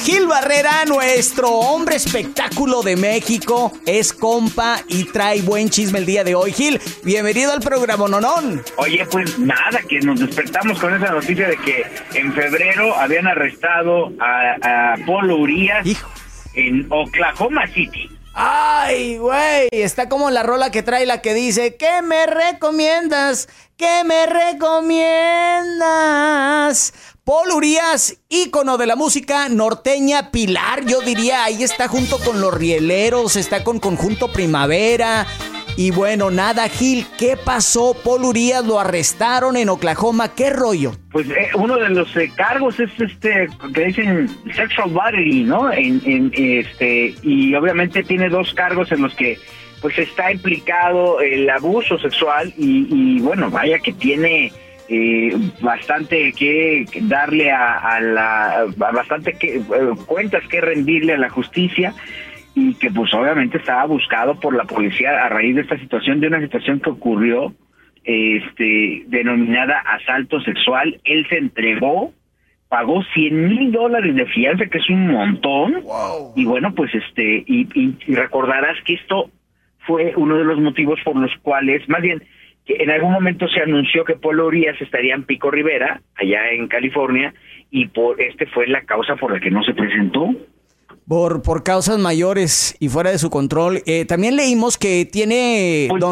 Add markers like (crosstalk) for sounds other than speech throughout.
Gil Barrera, nuestro hombre espectáculo de México. Es compa y trae buen chisme el día de hoy. Gil, bienvenido al programa Nonón. Oye, pues nada, que nos despertamos con esa noticia de que en febrero habían arrestado a, a Polo Urias en Oklahoma City. Ay, güey, está como la rola que trae la que dice, ¿qué me recomiendas? ¿Qué me recomiendas? Paul Urias, ícono de la música norteña, pilar, yo diría, ahí está junto con los rieleros, está con Conjunto Primavera. Y bueno, nada, Gil, ¿qué pasó? Paul Urias lo arrestaron en Oklahoma, ¿qué rollo? Pues eh, uno de los eh, cargos es este que dicen sexual battery, ¿no? En, en, este y obviamente tiene dos cargos en los que pues está implicado el abuso sexual y, y bueno, vaya que tiene eh, bastante que darle a, la bastante que eh, cuentas que rendirle a la justicia y que pues obviamente estaba buscado por la policía a raíz de esta situación de una situación que ocurrió este denominada asalto sexual. Él se entregó pagó 100 mil dólares de fianza que es un montón. Y bueno pues este y, y recordarás que esto fue uno de los motivos por los cuales más bien en algún momento se anunció que Polo Urias estaría en Pico Rivera, allá en California, y por este fue la causa por la que no se presentó por, por causas mayores y fuera de su control. Eh, también leímos que tiene... Pues,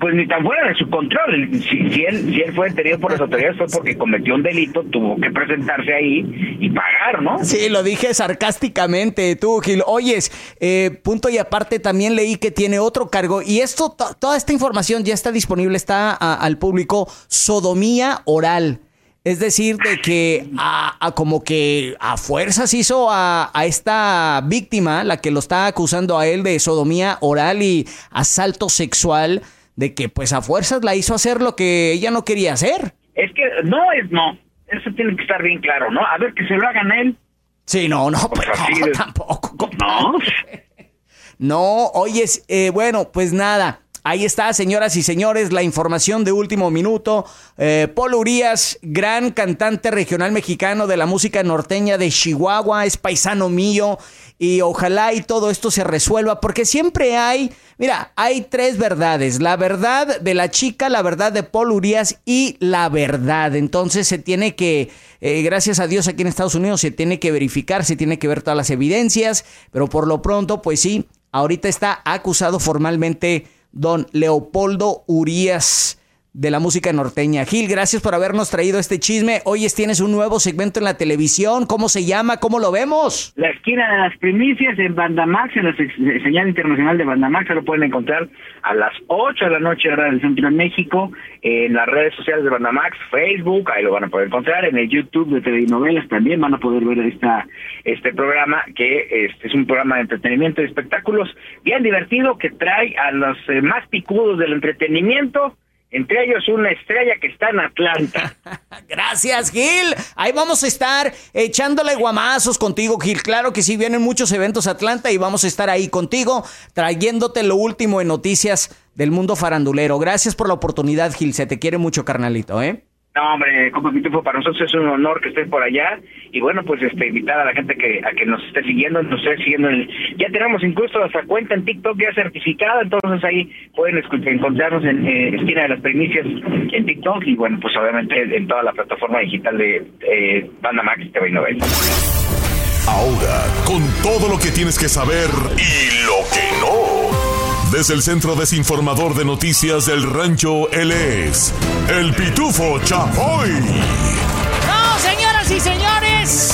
pues, ni tan fuera de su control. Si, si, él, si él fue detenido por las autoridades fue porque cometió un delito, tuvo que presentarse ahí y pagar, ¿no? Sí, lo dije sarcásticamente, tú, Gil. Oyes, eh, punto y aparte también leí que tiene otro cargo y esto, toda esta información ya está disponible, está al público, sodomía oral. Es decir, de que a, como que a fuerzas hizo a, esta víctima, la que lo está acusando a él de sodomía oral y asalto sexual, de que pues a fuerzas la hizo hacer lo que ella no quería hacer. Es que no es no. Eso tiene que estar bien claro, ¿no? A ver que se lo hagan a él. Sí, no, no, pues, pero no, (laughs) tampoco. No. No, (laughs) oyes, eh, bueno, pues nada. Ahí está, señoras y señores, la información de último minuto. Eh, Paul Urias, gran cantante regional mexicano de la música norteña de Chihuahua, es paisano mío y ojalá y todo esto se resuelva porque siempre hay, mira, hay tres verdades, la verdad de la chica, la verdad de Paul Urias y la verdad. Entonces se tiene que, eh, gracias a Dios aquí en Estados Unidos, se tiene que verificar, se tiene que ver todas las evidencias, pero por lo pronto, pues sí, ahorita está acusado formalmente don Leopoldo Urias de la música norteña. Gil, gracias por habernos traído este chisme. Hoy tienes un nuevo segmento en la televisión. ¿Cómo se llama? ¿Cómo lo vemos? La esquina de las primicias en Bandamax, en la señal internacional de Bandamax. Se lo pueden encontrar a las 8 de la noche, hora del centro de México, en las redes sociales de Bandamax, Facebook, ahí lo van a poder encontrar. En el YouTube de TV Novelas también van a poder ver esta, este programa, que este es un programa de entretenimiento y espectáculos bien divertido que trae a los eh, más picudos del entretenimiento entre ellos una estrella que está en Atlanta. (laughs) Gracias, Gil. Ahí vamos a estar echándole guamazos contigo, Gil. Claro que sí, vienen muchos eventos a Atlanta y vamos a estar ahí contigo, trayéndote lo último en noticias del mundo farandulero. Gracias por la oportunidad, Gil. Se te quiere mucho, carnalito, ¿eh? No, hombre, compa Pitufo, para nosotros es un honor que estés por allá y bueno, pues este invitar a la gente que a que nos esté siguiendo, nos esté siguiendo. ya tenemos incluso nuestra cuenta en TikTok ya certificada, entonces ahí pueden encontrarnos en eh, Esquina de las Primicias en TikTok y bueno, pues obviamente en toda la plataforma digital de eh, Banda Max TV y Ahora, con todo lo que tienes que saber y lo que no. Desde el Centro Desinformador de Noticias del Rancho, él es el Pitufo Chapoy. No, señoras y señores.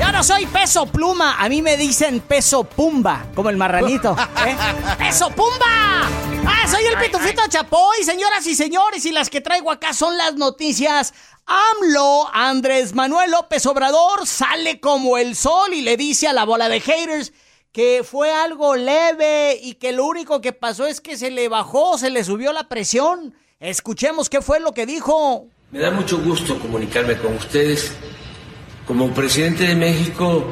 Yo no soy peso pluma, a mí me dicen peso pumba, como el marranito. (laughs) ¿eh? ¡Peso pumba! ¡Ah, soy el pitufito Chapoy, señoras y señores! Y las que traigo acá son las noticias AMLO, Andrés Manuel López Obrador, sale como el sol y le dice a la bola de haters que fue algo leve y que lo único que pasó es que se le bajó, se le subió la presión. Escuchemos qué fue lo que dijo. Me da mucho gusto comunicarme con ustedes. Como presidente de México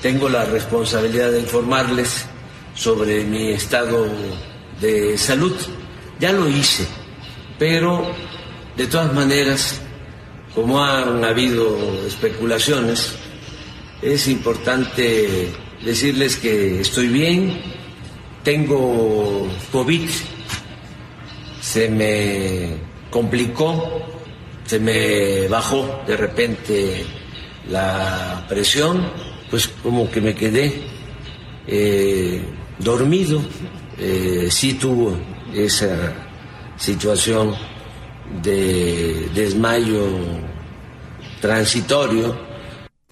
tengo la responsabilidad de informarles sobre mi estado de salud. Ya lo hice, pero de todas maneras como han habido especulaciones, es importante decirles que estoy bien, tengo COVID, se me complicó, se me bajó de repente la presión, pues como que me quedé eh, dormido, eh, sí tuvo esa situación de desmayo transitorio.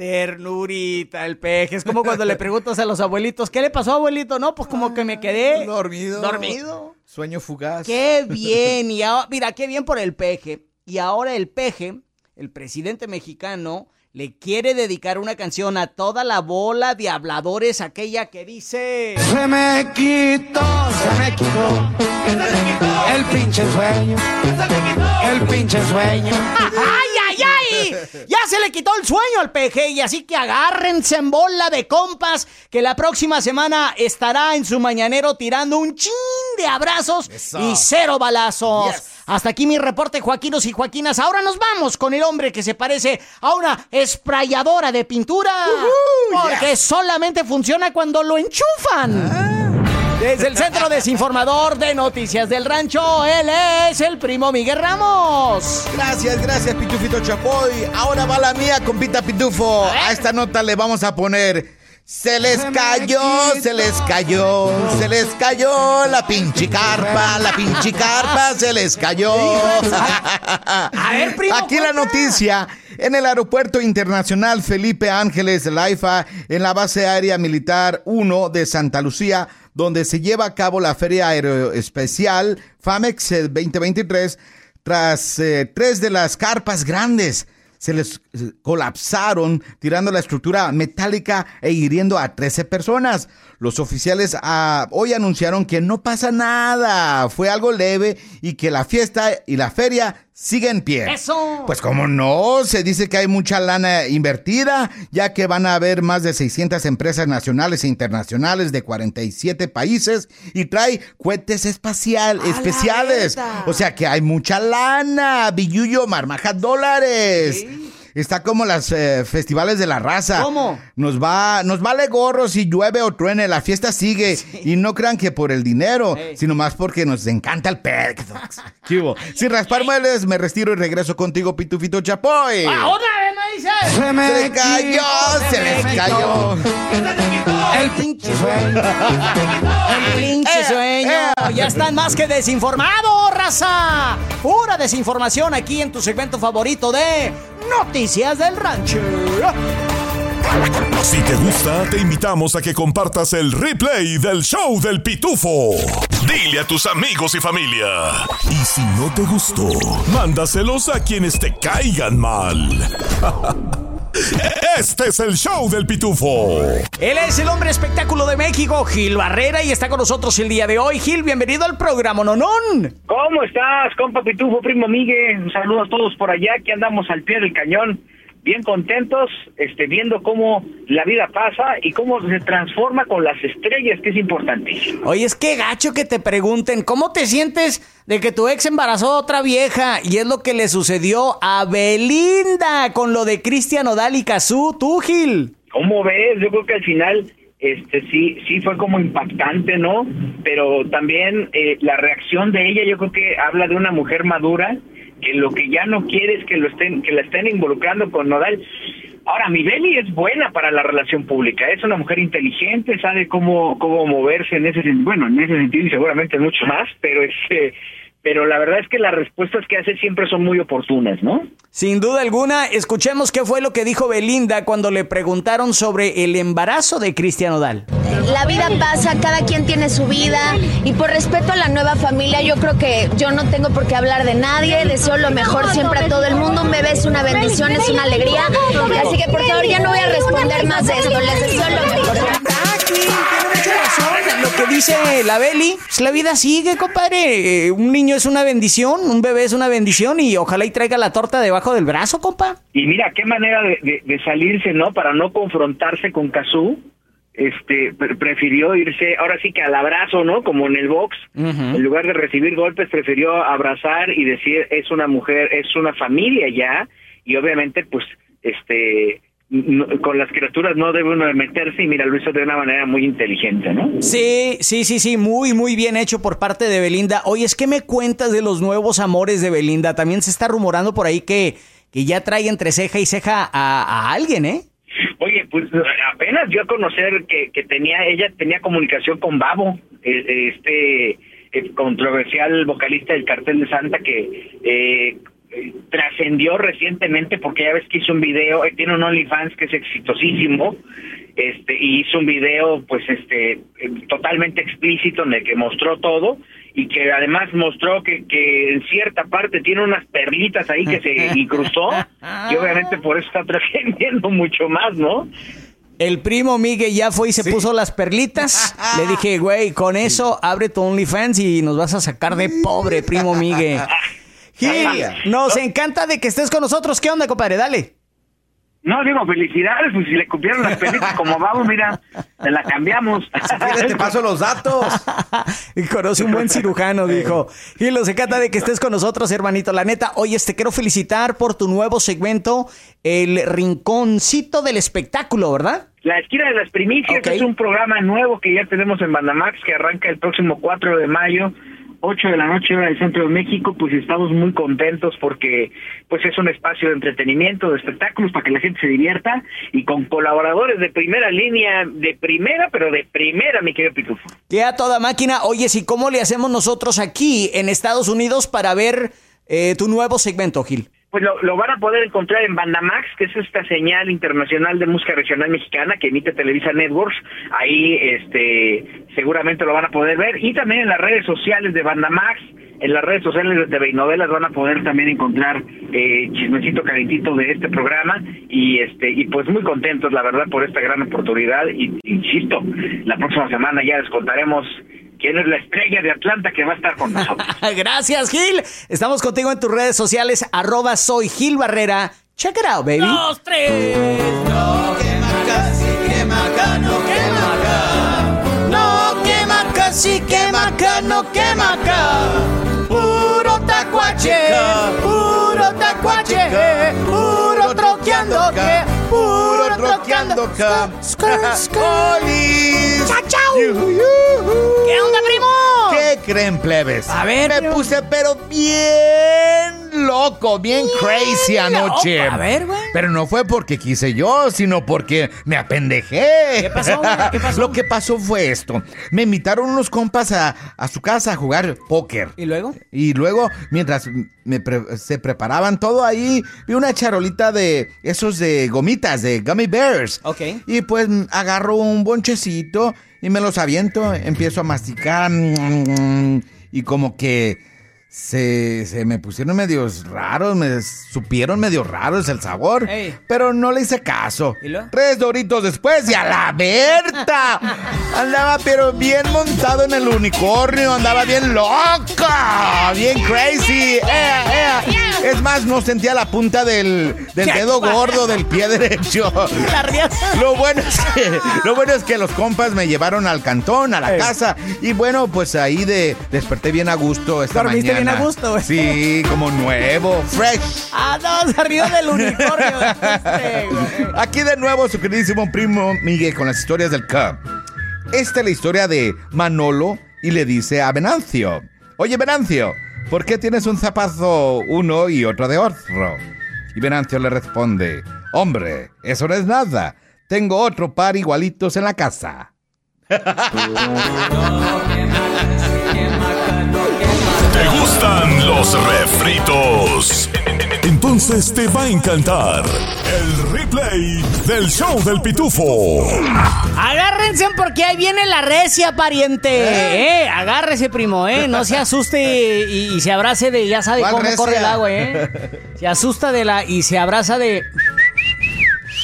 Ternurita el peje. Es como cuando le preguntas a los abuelitos, ¿qué le pasó, abuelito? No, pues como que me quedé dormido. Dormido. Sueño fugaz. Qué bien. Y mira, qué bien por el peje. Y ahora el peje, el presidente mexicano, le quiere dedicar una canción a toda la bola de habladores, aquella que dice... Se me quitó, se me quitó, el pinche sueño, el pinche sueño. (laughs) ¡Ay, Ya se le quitó el sueño al peje y así que agárrense en bola de compas que la próxima semana estará en su mañanero tirando un chin de abrazos y cero balazos. Hasta aquí mi reporte, Joaquinos y Joaquinas. Ahora nos vamos con el hombre que se parece a una esprayadora de pintura. porque solamente funciona cuando lo enchufan. Ah. Desde el Centro Desinformador de Noticias del Rancho, él es el primo Miguel Ramos. Gracias, gracias, Pitufito Chapoy. Ahora va la mía, compita Pitufo. a esta nota le vamos a poner se les cayó, se les cayó, se les cayó la pinche carpa, la pinche carpa se les cayó. (laughs) Aquí la noticia. En el Aeropuerto Internacional Felipe Ángeles Laifa, en la base aérea militar 1 de Santa Lucía, donde se lleva a cabo la Feria Aeroespecial FAMEX 2023, tras eh, tres de las carpas grandes se les eh, colapsaron, tirando la estructura metálica e hiriendo a 13 personas. Los oficiales ah, hoy anunciaron que no pasa nada, fue algo leve y que la fiesta y la feria siguen en pie. ¡Eso! Pues como no, se dice que hay mucha lana invertida, ya que van a haber más de 600 empresas nacionales e internacionales de 47 países y trae cohetes espacial, especiales. O sea que hay mucha lana, billuyo, marmaja, dólares. Está como las eh, festivales de la raza. ¿Cómo? Nos va, nos vale gorro si llueve o truene, la fiesta sigue. Y no crean que por el dinero, sino más porque nos encanta el pet. (laughs) Sin raspar muebles, me retiro y regreso contigo, Pitufito Chapoy. ¡Ahora me dice! Se me cayó, se les cayó. El pinche sueño. El pinche eh, sueño. Eh. Ya están más que desinformados, raza. Pura desinformación aquí en tu segmento favorito de Noticias del Rancho. Si te gusta, te invitamos a que compartas el replay del show del Pitufo. Dile a tus amigos y familia. Y si no te gustó, mándaselos a quienes te caigan mal. (laughs) Este es el show del Pitufo. Él es el hombre espectáculo de México, Gil Barrera, y está con nosotros el día de hoy. Gil, bienvenido al programa Nonón. ¿Cómo estás, compa Pitufo, primo Miguel? Un saludo a todos por allá, que andamos al pie del cañón bien contentos, este, viendo cómo la vida pasa y cómo se transforma con las estrellas, que es importantísimo. Oye, es que gacho que te pregunten, ¿cómo te sientes de que tu ex embarazó a otra vieja? Y es lo que le sucedió a Belinda con lo de Cristian Odal y Cazú, tú, Gil. ¿Cómo ves? Yo creo que al final este sí sí fue como impactante no pero también eh, la reacción de ella yo creo que habla de una mujer madura que lo que ya no quiere es que lo estén que la estén involucrando con Nodal. Ahora, mi Beli es buena para la relación pública, es una mujer inteligente, sabe cómo, cómo moverse en ese sentido, bueno, en ese sentido y seguramente mucho más, pero este, pero la verdad es que las respuestas que hace siempre son muy oportunas, ¿no? Sin duda alguna, escuchemos qué fue lo que dijo Belinda cuando le preguntaron sobre el embarazo de Cristian Odal. La vida pasa, cada quien tiene su vida y por respeto a la nueva familia yo creo que yo no tengo por qué hablar de nadie, deseo lo mejor siempre a todo el mundo, un bebé es una bendición, es una alegría, así que por favor ya no voy a responder más de esto, les deseo lo mejor. Lo que dice la Beli, pues la vida sigue, compadre. Eh, un niño es una bendición, un bebé es una bendición y ojalá y traiga la torta debajo del brazo, compa. Y mira, qué manera de, de- de salirse, ¿no? Para no confrontarse con Kazú. Este, pre- prefirió irse, ahora sí que al abrazo, ¿no? Como en el box. En lugar de recibir golpes, prefirió abrazar y decir, es una mujer, es una familia ya. Y obviamente, pues, este, con las criaturas no debe uno de meterse y mira, lo hizo de una manera muy inteligente, ¿no? Sí, sí, sí, sí, muy, muy bien hecho por parte de Belinda. Oye, es que me cuentas de los nuevos amores de Belinda. También se está rumorando por ahí que, que ya trae entre ceja y ceja a, a alguien, ¿eh? Oye, pues apenas dio a conocer que, que tenía, ella tenía comunicación con Babo, eh, este eh, controversial vocalista del Cartel de Santa que eh, eh, trascendió recientemente porque ya ves que hizo un video, eh, tiene un OnlyFans que es exitosísimo, este, y hizo un video pues este eh, totalmente explícito en el que mostró todo y que además mostró que, que en cierta parte tiene unas perlitas ahí que se (laughs) incrustó y obviamente por eso está trascendiendo (laughs) mucho más, ¿no? El primo Miguel ya fue y se puso las perlitas. Le dije, güey, con eso abre tu OnlyFans y nos vas a sacar de pobre, primo Miguel. (laughs) Gil, nos encanta de que estés con nosotros. ¿Qué onda, compadre? Dale. No, digo, felicidades, pues si le cumplieron las perlitas como vamos, mira, te la cambiamos. (laughs) Mira, te paso los datos. Y (laughs) Conoce un buen cirujano, dijo. Gil, nos encanta de que estés con nosotros, hermanito. La neta, oye, te quiero felicitar por tu nuevo segmento, El Rinconcito del Espectáculo, ¿verdad? La esquina de las primicias Ok. es un programa nuevo que ya tenemos en Bandamax que arranca el próximo 4 de mayo, 8 de la noche hora del centro de México, pues estamos muy contentos porque pues es un espacio de entretenimiento, de espectáculos para que la gente se divierta y con colaboradores de primera línea, de primera, pero de primera, mi querido Pitufo. Que a toda máquina. Oye, ¿y cómo le hacemos nosotros aquí en Estados Unidos para ver eh, tu nuevo segmento, Gil? Pues lo, lo van a poder encontrar en Bandamax, que es esta señal internacional de música regional mexicana que emite Televisa Networks. Ahí este seguramente lo van a poder ver. Y también en las redes sociales de Bandamax, en las redes sociales de TV y Novelas van a poder también encontrar eh, chismecito calentito de este programa. Y este y pues muy contentos, la verdad, por esta gran oportunidad. Y insisto, la próxima semana ya les contaremos quién es la estrella de Atlanta que va a estar con nosotros. (laughs) Gracias, Gil. Estamos contigo en tus redes sociales, arroba soy Gil Barrera. Check it out, baby. Dos, tres. No quema acá. No casi, quema acá, no acá. Puro tacuache, puro tacuache, puro troqueando que, puro troqueando que. Chao, chao. ¿Qué onda, primo? ¿Qué creen, plebes? A ver, Me primo. puse, pero bien loco, bien crazy anoche. loco. A ver, güey. Pero no fue porque quise yo, sino porque me apendejé. ¿Qué pasó, güey? ¿Qué pasó? Lo que pasó fue esto. Me invitaron unos compas a, a su casa a jugar póker. ¿Y luego? Y luego, mientras me pre- se preparaban todo ahí, vi una charolita de esos de gomitas, de gummy bears. Ok. Y pues mm, agarro un bonchecito y me los aviento, empiezo a masticar mm, y como que se, se me pusieron medios raros, me supieron medio raros el sabor, Ey. pero no le hice caso. Tres doritos después y a la Berta. Andaba pero bien montado en el unicornio, andaba bien loca, bien crazy. Ea, ea. Es más, no sentía la punta del, del dedo gordo del pie derecho. Lo bueno, es que, lo bueno es que los compas me llevaron al cantón, a la casa. Y bueno, pues ahí de, desperté bien a gusto esta mañana. Bien a gusto, güey. Sí, como nuevo, fresh. Ah, no, se rió del (laughs) unicornio. Este, güey. Aquí de nuevo su queridísimo primo Miguel con las historias del Cup. Esta es la historia de Manolo y le dice a Venancio. Oye, Venancio, ¿por qué tienes un zapazo uno y otro de otro? Y Venancio le responde, Hombre, eso no es nada. Tengo otro par igualitos en la casa. (laughs) ¿Te gustan los refritos? Entonces te va a encantar el replay del show del pitufo. Agárrense porque ahí viene la recia, pariente. ¿Eh? Agárrese, primo, ¿eh? No se asuste y, y se abrace de. Ya sabe ¿Cuál cómo recia? corre el agua, ¿eh? Se asusta de la. y se abraza de.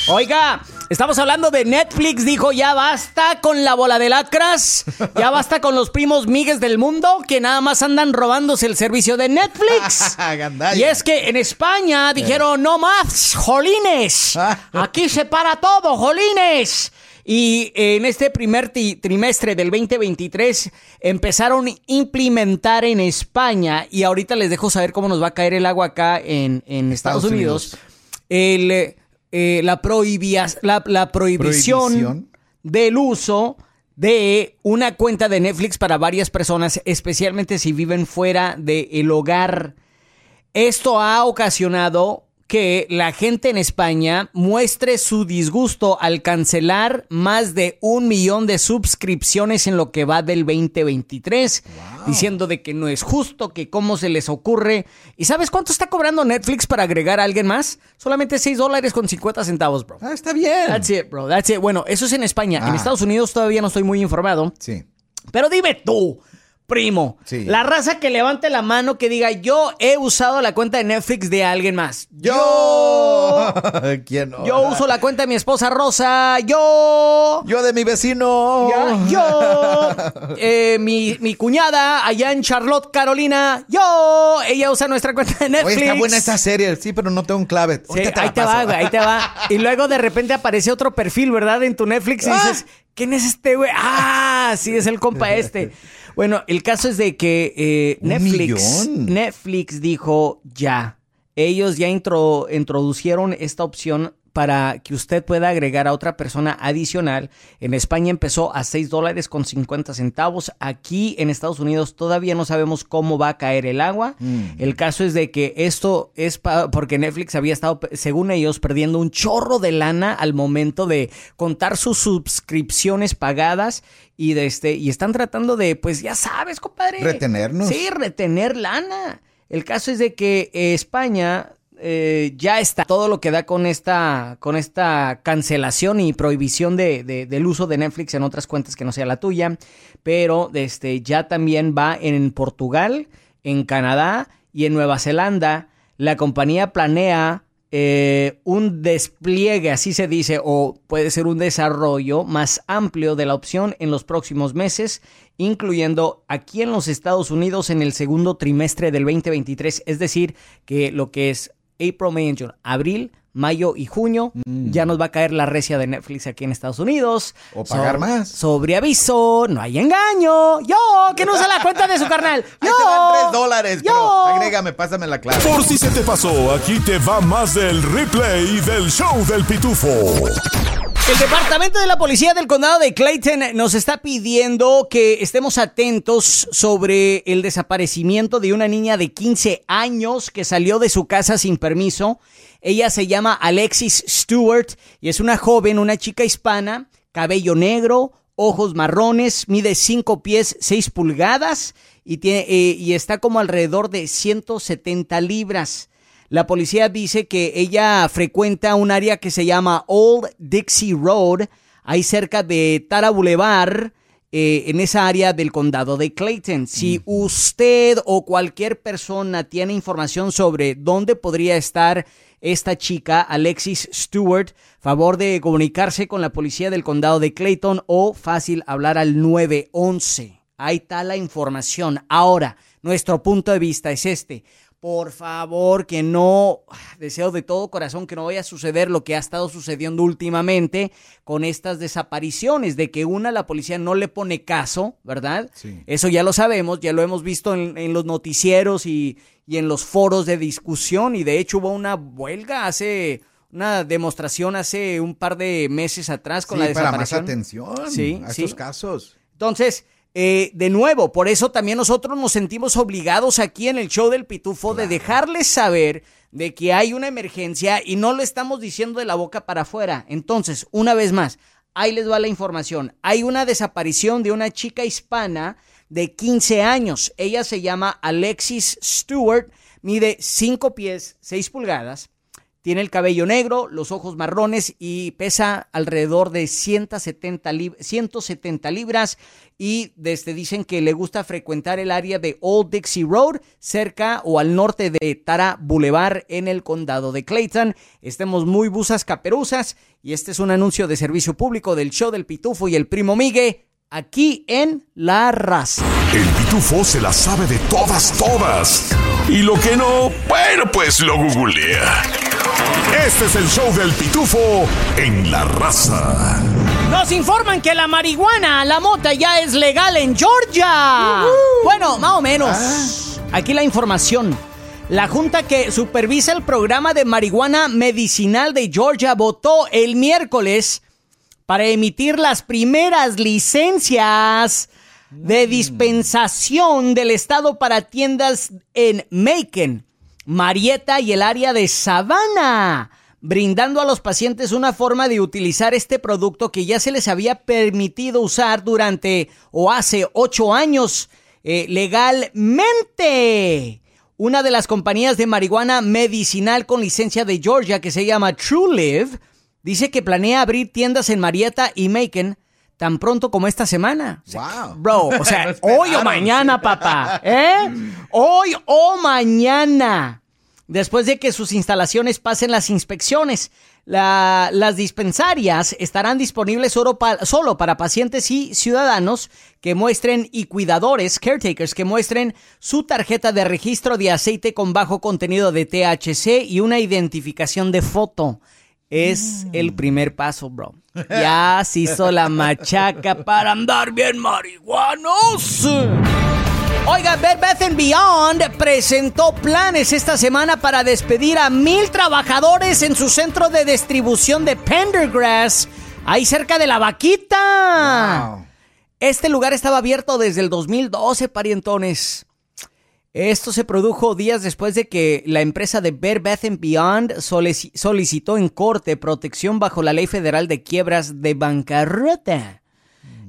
Oiga, estamos hablando de Netflix. Dijo: ya basta con la bola de lacras. Ya basta con los primos migues del mundo que nada más andan robándose el servicio de Netflix. (laughs) Y es que en España dijeron, no más, jolines. Aquí se para todo, jolines. Y en este primer trimestre del 2023 empezaron a implementar en España, y ahorita les dejo saber cómo nos va a caer el agua acá en, en Estados, Estados Unidos, Unidos. el, eh, la, la, la prohibición, Prohibición. del uso de una cuenta de Netflix para varias personas, especialmente si viven fuera del hogar. Esto ha ocasionado que la gente en España muestre su disgusto al cancelar más de un millón de suscripciones en lo que va del 2023, diciendo de que no es justo, que cómo se les ocurre. ¿Y sabes cuánto está cobrando Netflix para agregar a alguien más? Solamente 6 dólares con 50 centavos, bro. Ah, está bien. That's it, bro. That's it. Bueno, eso es en España. En Ah. Estados Unidos todavía no estoy muy informado. Sí. Pero dime tú, primo, Sí. la raza que levante la mano que diga yo he usado la cuenta de Netflix de alguien más. Yo. (laughs) ¿Quién no? Yo uso la cuenta de mi esposa Rosa. Yo. Yo de mi vecino. Ya, yo. (laughs) Eh, mi, mi cuñada allá en Charlotte, Carolina. Yo. Ella usa nuestra cuenta de Netflix. Oye, está buena esta serie. Sí, pero no tengo un clave. Sí, ahí te paso. va, güey, ahí te va. (laughs) Y luego de repente aparece otro perfil, ¿verdad? En tu Netflix y Ah. dices, ¿quién es este güey? Ah, sí, es el compa este. Bueno, el caso es de que eh, Netflix. Netflix dijo ya. Ellos ya intro- introducieron esta opción para que usted pueda agregar a otra persona adicional. En España empezó a 6 dólares con 50 centavos. Aquí en Estados Unidos todavía no sabemos cómo va a caer el agua. El caso es de que esto es porque Netflix había estado, según ellos, perdiendo un chorro de lana al momento de contar sus suscripciones pagadas y de este y están tratando de, pues ya sabes, compadre. Retenernos. Sí, retener lana. El caso es de que eh, España eh, ya está todo lo que da con esta, con esta cancelación y prohibición de, de- del uso de Netflix en otras cuentas que no sea la tuya, pero este, ya también va en Portugal, en Canadá y en Nueva Zelanda. La compañía planea eh, un despliegue, así se dice, o puede ser un desarrollo más amplio de la opción en los próximos meses, incluyendo aquí en los Estados Unidos en el segundo trimestre del 2023, es decir, que lo que es April, May and June, abril, mayo y junio, ya nos va a caer la recia de Netflix aquí en Estados Unidos. O pagar más. Sobre aviso, no hay engaño. Yo, que no usa la cuenta de su carnal. Yo, (laughs) Ahí te van tres dólares, yo. pero agrégame, pásame la clave. Por si se te pasó, aquí te va más del replay del show del pitufo. El Departamento de la Policía del Condado de Clayton nos está pidiendo que estemos atentos sobre el desaparecimiento de una niña de 15 años que salió de su casa sin permiso. Ella se llama Alexis Stewart y es una joven, una chica hispana, cabello negro, ojos marrones, mide 5 pies 6 pulgadas y, tiene, eh, y está como alrededor de 170 libras. La policía dice que ella frecuenta un área que se llama Old Dixie Road, ahí cerca de Tara Boulevard, eh, en esa área del condado de Clayton. Si usted o cualquier persona tiene información sobre dónde podría estar esta chica, Alexis Stewart, favor de comunicarse con la policía del condado de Clayton o fácil hablar al 911. Ahí está la información. Ahora, nuestro punto de vista es este. Por favor, que no, deseo de todo corazón que no vaya a suceder lo que ha estado sucediendo últimamente con estas desapariciones, de que una, la policía no le pone caso, ¿verdad? Sí. Eso ya lo sabemos, ya lo hemos visto en, en los noticieros y, y en los foros de discusión y de hecho hubo una huelga hace, una demostración hace un par de meses atrás con Sí, la para más desaparición. atención Sí, a sí. estos casos. Entonces, eh, de nuevo, por eso también nosotros nos sentimos obligados aquí en el show del Pitufo de dejarles saber de que hay una emergencia y no lo estamos diciendo de la boca para afuera. Entonces, una vez más, ahí les va la información. Hay una desaparición de una chica hispana de 15 años. Ella se llama Alexis Stewart, mide 5 pies 6 pulgadas tiene el cabello negro, los ojos marrones y pesa alrededor de 170, 170 libras. Y desde dicen que le gusta frecuentar el área de Old Dixie Road, cerca o al norte de Tara Boulevard en el condado de Clayton. Estemos muy busas caperuzas. Y este es un anuncio de servicio público del show del Pitufo y el primo Migue aquí en La Raza. El Pitufo se la sabe de todas, todas. Y lo que no, bueno, pues lo googlea. Este es el show del pitufo en la raza. Nos informan que la marihuana, la mota ya es legal en Georgia. Bueno, más o menos. Ah. Aquí la información. La junta que supervisa el programa de marihuana medicinal de Georgia votó el miércoles para emitir las primeras licencias de mm. dispensación del estado para tiendas en Macon, Marietta y el área de Savannah, brindando a los pacientes una forma de utilizar este producto que ya se les había permitido usar durante o hace ocho años eh, legalmente. Una de las compañías de marihuana medicinal con licencia de Georgia que se llama TrueLive dice que planea abrir tiendas en Marietta y Macon tan pronto como esta semana. Wow. Bro, o sea, (laughs) hoy o mañana, papá. ¿Eh? Hoy o mañana. Después de que sus instalaciones pasen las inspecciones, las dispensarias estarán disponibles solo, solo para pacientes y ciudadanos que muestren y cuidadores, caretakers, que muestren su tarjeta de registro de aceite con bajo contenido de THC y una identificación de foto. Es el primer paso, bro. Ya se hizo la machaca para andar bien marihuanos. Oiga, Bed Bath Beyond presentó planes esta semana para despedir a mil trabajadores en su centro de distribución de Pendergrass, ahí cerca de la vaquita. Este lugar estaba abierto desde el 2012, parientones. Esto se produjo días después de que la empresa de Bed Bath Beyond solicitó en corte protección bajo la ley federal de quiebras de bancarrota.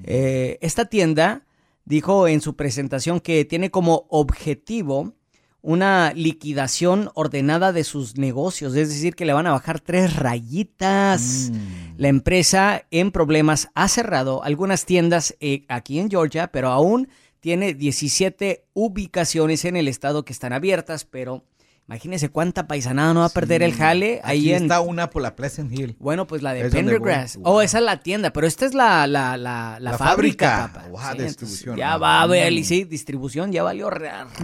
Eh, esta tienda dijo en su presentación que tiene como objetivo una liquidación ordenada de sus negocios, es decir, que le van a bajar tres rayitas. Mm. La empresa en problemas ha cerrado algunas tiendas eh, aquí en Georgia, pero aún tiene 17 ubicaciones en el estado que están abiertas, pero imagínense cuánta paisanada no va a perder el jale. Ahí en... está una por la Pleasant Hill. Bueno, pues la de Pendergrass. Oh, esa es la tienda, pero esta es la, la, la, la, fábrica. distribución. Ya va a haber, sí, distribución, ya valió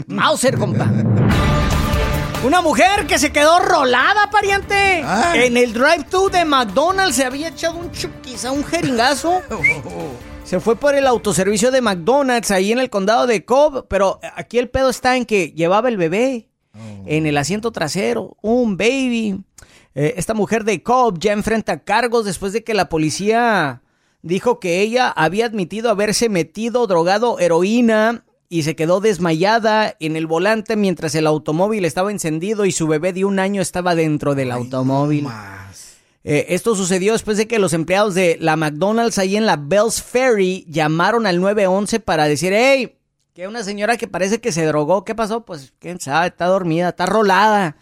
Mauser, compa. (laughs) Una mujer que se quedó rolada, pariente. En el drive-thru de McDonald's se había echado un chuquiza, un jeringazo. (laughs) Se fue por el autoservicio de McDonald's ahí en el condado de Cobb, pero aquí el pedo está en que llevaba el bebé oh. en el asiento trasero, un baby. Eh, esta mujer de Cobb ya enfrenta cargos después de que la policía dijo que ella había admitido haberse metido drogado heroína y se quedó desmayada en el volante mientras el automóvil estaba encendido y su bebé de un año estaba dentro del automóvil. Eh, esto sucedió después de que los empleados de la McDonald's ahí en la Bells Ferry llamaron al 911 para decir, hey, que una señora que parece que se drogó, ¿qué pasó? Pues quién sabe, está dormida, está rolada.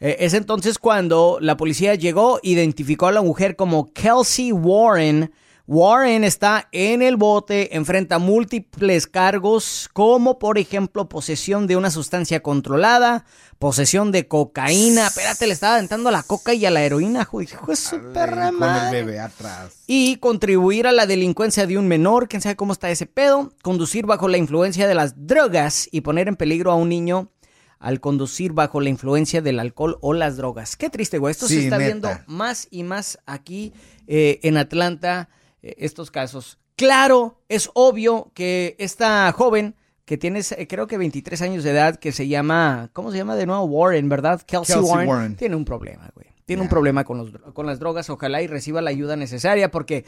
Eh, es entonces cuando la policía llegó, identificó a la mujer como Kelsey Warren, Warren está en el bote, enfrenta múltiples cargos, como por ejemplo posesión de una sustancia controlada, posesión de cocaína. Espérate, le estaba aventando a la coca y a la heroína, hijo de su perra Con el bebé atrás. Y contribuir a la delincuencia de un menor, quién sabe cómo está ese pedo. Conducir bajo la influencia de las drogas y poner en peligro a un niño al conducir bajo la influencia del alcohol o las drogas. Qué triste, güey. Esto se está viendo más y más aquí eh, en Atlanta. Eh, estos casos. Claro, es obvio que esta joven que tiene eh, creo que 23 años de edad, que se llama, ¿cómo se llama de nuevo? Warren, ¿verdad? Kelsey, Warren, Tiene un problema, güey. Tiene un problema con, los, con las drogas. Ojalá y reciba la ayuda necesaria porque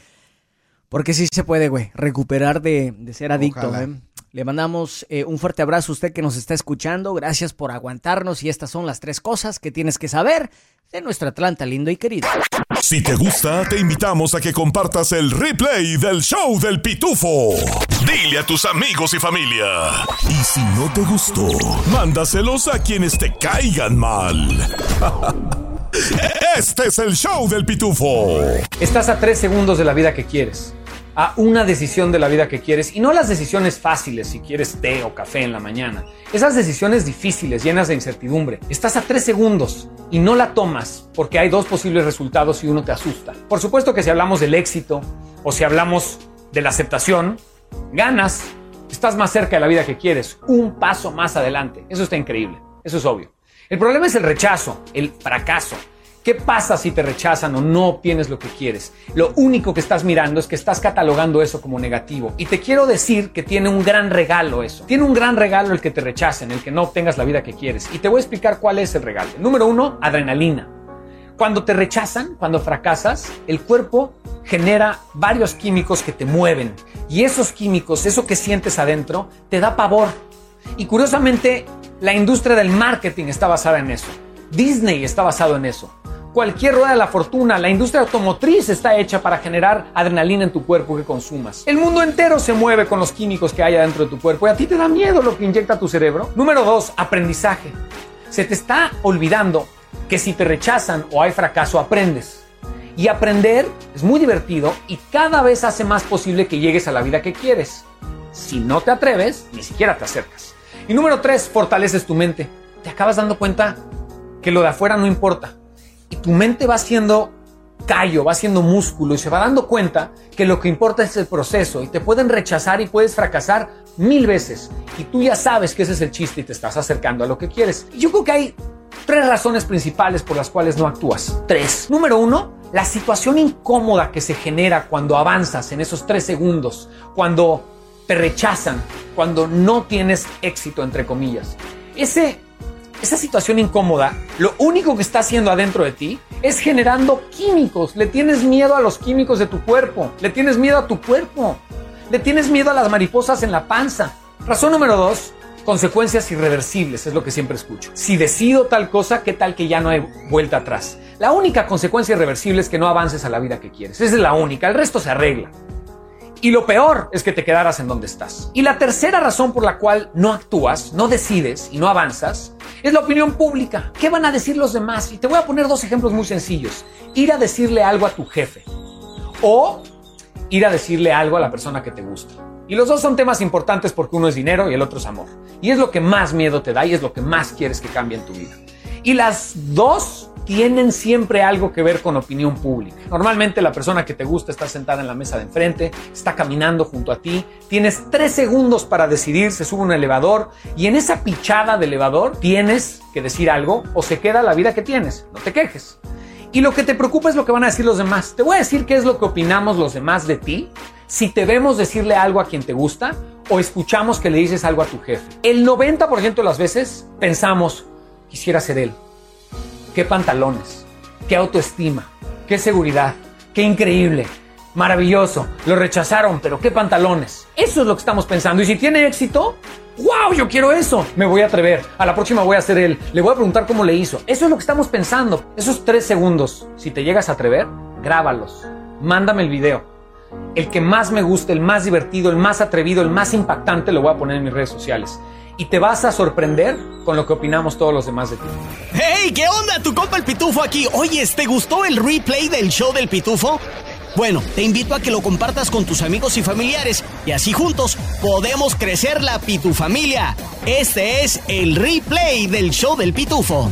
Porque sí se puede, güey, recuperar de, de ser adicto, Ojalá. güey. Le mandamos eh, un fuerte abrazo a usted que nos está escuchando. Gracias por aguantarnos y estas son las tres cosas que tienes que saber de nuestro Atlanta lindo y querido. Si te gusta, te invitamos a que compartas el replay del show del pitufo. Dile a tus amigos y familia. Y si no te gustó, mándaselos a quienes te caigan mal. (laughs) Este es el show del pitufo. Estás a tres segundos de la vida que quieres, a una decisión de la vida que quieres, y no las decisiones fáciles, si quieres té o café en la mañana, esas decisiones difíciles, llenas de incertidumbre. Estás a tres segundos y no la tomas porque hay dos posibles resultados y uno te asusta. Por supuesto que si hablamos del éxito o si hablamos de la aceptación, ganas, estás más cerca de la vida que quieres, un paso más adelante. Eso está increíble, eso es obvio. El problema es el rechazo, el fracaso. ¿Qué pasa si te rechazan o no obtienes lo que quieres? Lo único que estás mirando es que estás catalogando eso como negativo. Y te quiero decir que tiene un gran regalo eso. Tiene un gran regalo el que te rechacen, el que no obtengas la vida que quieres. Y te voy a explicar cuál es el regalo. Número uno, adrenalina. Cuando te rechazan, cuando fracasas, el cuerpo genera varios químicos que te mueven. Y esos químicos, eso que sientes adentro, te da pavor. Y curiosamente, la industria del marketing está basada en eso. Disney está basado en eso. Cualquier rueda de la fortuna, la industria automotriz está hecha para generar adrenalina en tu cuerpo que consumas. El mundo entero se mueve con los químicos que hay adentro de tu cuerpo y a ti te da miedo lo que inyecta tu cerebro. Número dos, aprendizaje. Se te está olvidando que si te rechazan o hay fracaso, aprendes. Y aprender es muy divertido y cada vez hace más posible que llegues a la vida que quieres. Si no te atreves, ni siquiera te acercas. Y número tres, fortaleces tu mente. Te acabas dando cuenta que lo de afuera no importa. Y tu mente va haciendo callo, va haciendo músculo y se va dando cuenta que lo que importa es el proceso y te pueden rechazar y puedes fracasar mil veces. Y tú ya sabes que ese es el chiste y te estás acercando a lo que quieres. Y yo creo que hay tres razones principales por las cuales no actúas. Tres. Número uno, la situación incómoda que se genera cuando avanzas en esos tres segundos, cuando te rechazan, cuando no tienes éxito, entre comillas. Ese esa situación incómoda, lo único que está haciendo adentro de ti es generando químicos. Le tienes miedo a los químicos de tu cuerpo. Le tienes miedo a tu cuerpo. Le tienes miedo a las mariposas en la panza. Razón número dos, consecuencias irreversibles, es lo que siempre escucho. Si decido tal cosa, ¿qué tal que ya no hay vuelta atrás? La única consecuencia irreversible es que no avances a la vida que quieres. Esa es la única. El resto se arregla. Y lo peor es que te quedaras en donde estás. Y la tercera razón por la cual no actúas, no decides y no avanzas, es la opinión pública. ¿Qué van a decir los demás? Y te voy a poner dos ejemplos muy sencillos. Ir a decirle algo a tu jefe o ir a decirle algo a la persona que te gusta. Y los dos son temas importantes porque uno es dinero y el otro es amor. Y es lo que más miedo te da y es lo que más quieres que cambie en tu vida. Y las dos tienen siempre algo que ver con opinión pública. Normalmente la persona que te gusta está sentada en la mesa de enfrente, está caminando junto a ti, tienes tres segundos para decidir, se sube un elevador y en esa pichada de elevador tienes que decir algo o se queda la vida que tienes. No te quejes. Y lo que te preocupa es lo que van a decir los demás. Te voy a decir qué es lo que opinamos los demás de ti si te vemos decirle algo a quien te gusta o escuchamos que le dices algo a tu jefe. El 90% de las veces pensamos, quisiera ser él. Qué pantalones, qué autoestima, qué seguridad, qué increíble, maravilloso. Lo rechazaron, pero qué pantalones. Eso es lo que estamos pensando. Y si tiene éxito, ¡Wow! Yo quiero eso. Me voy a atrever. A la próxima voy a ser él. Le voy a preguntar cómo le hizo. Eso es lo que estamos pensando. Esos tres segundos, si te llegas a atrever, grábalos. Mándame el video. El que más me guste, el más divertido, el más atrevido, el más impactante, lo voy a poner en mis redes sociales. Y te vas a sorprender con lo que opinamos todos los demás de ti. ¡Hey! ¿Qué onda? Tu compa el Pitufo aquí. Oye, ¿te gustó el replay del show del Pitufo? Bueno, te invito a que lo compartas con tus amigos y familiares y así juntos podemos crecer la pitufamilia. Este es el replay del show del Pitufo.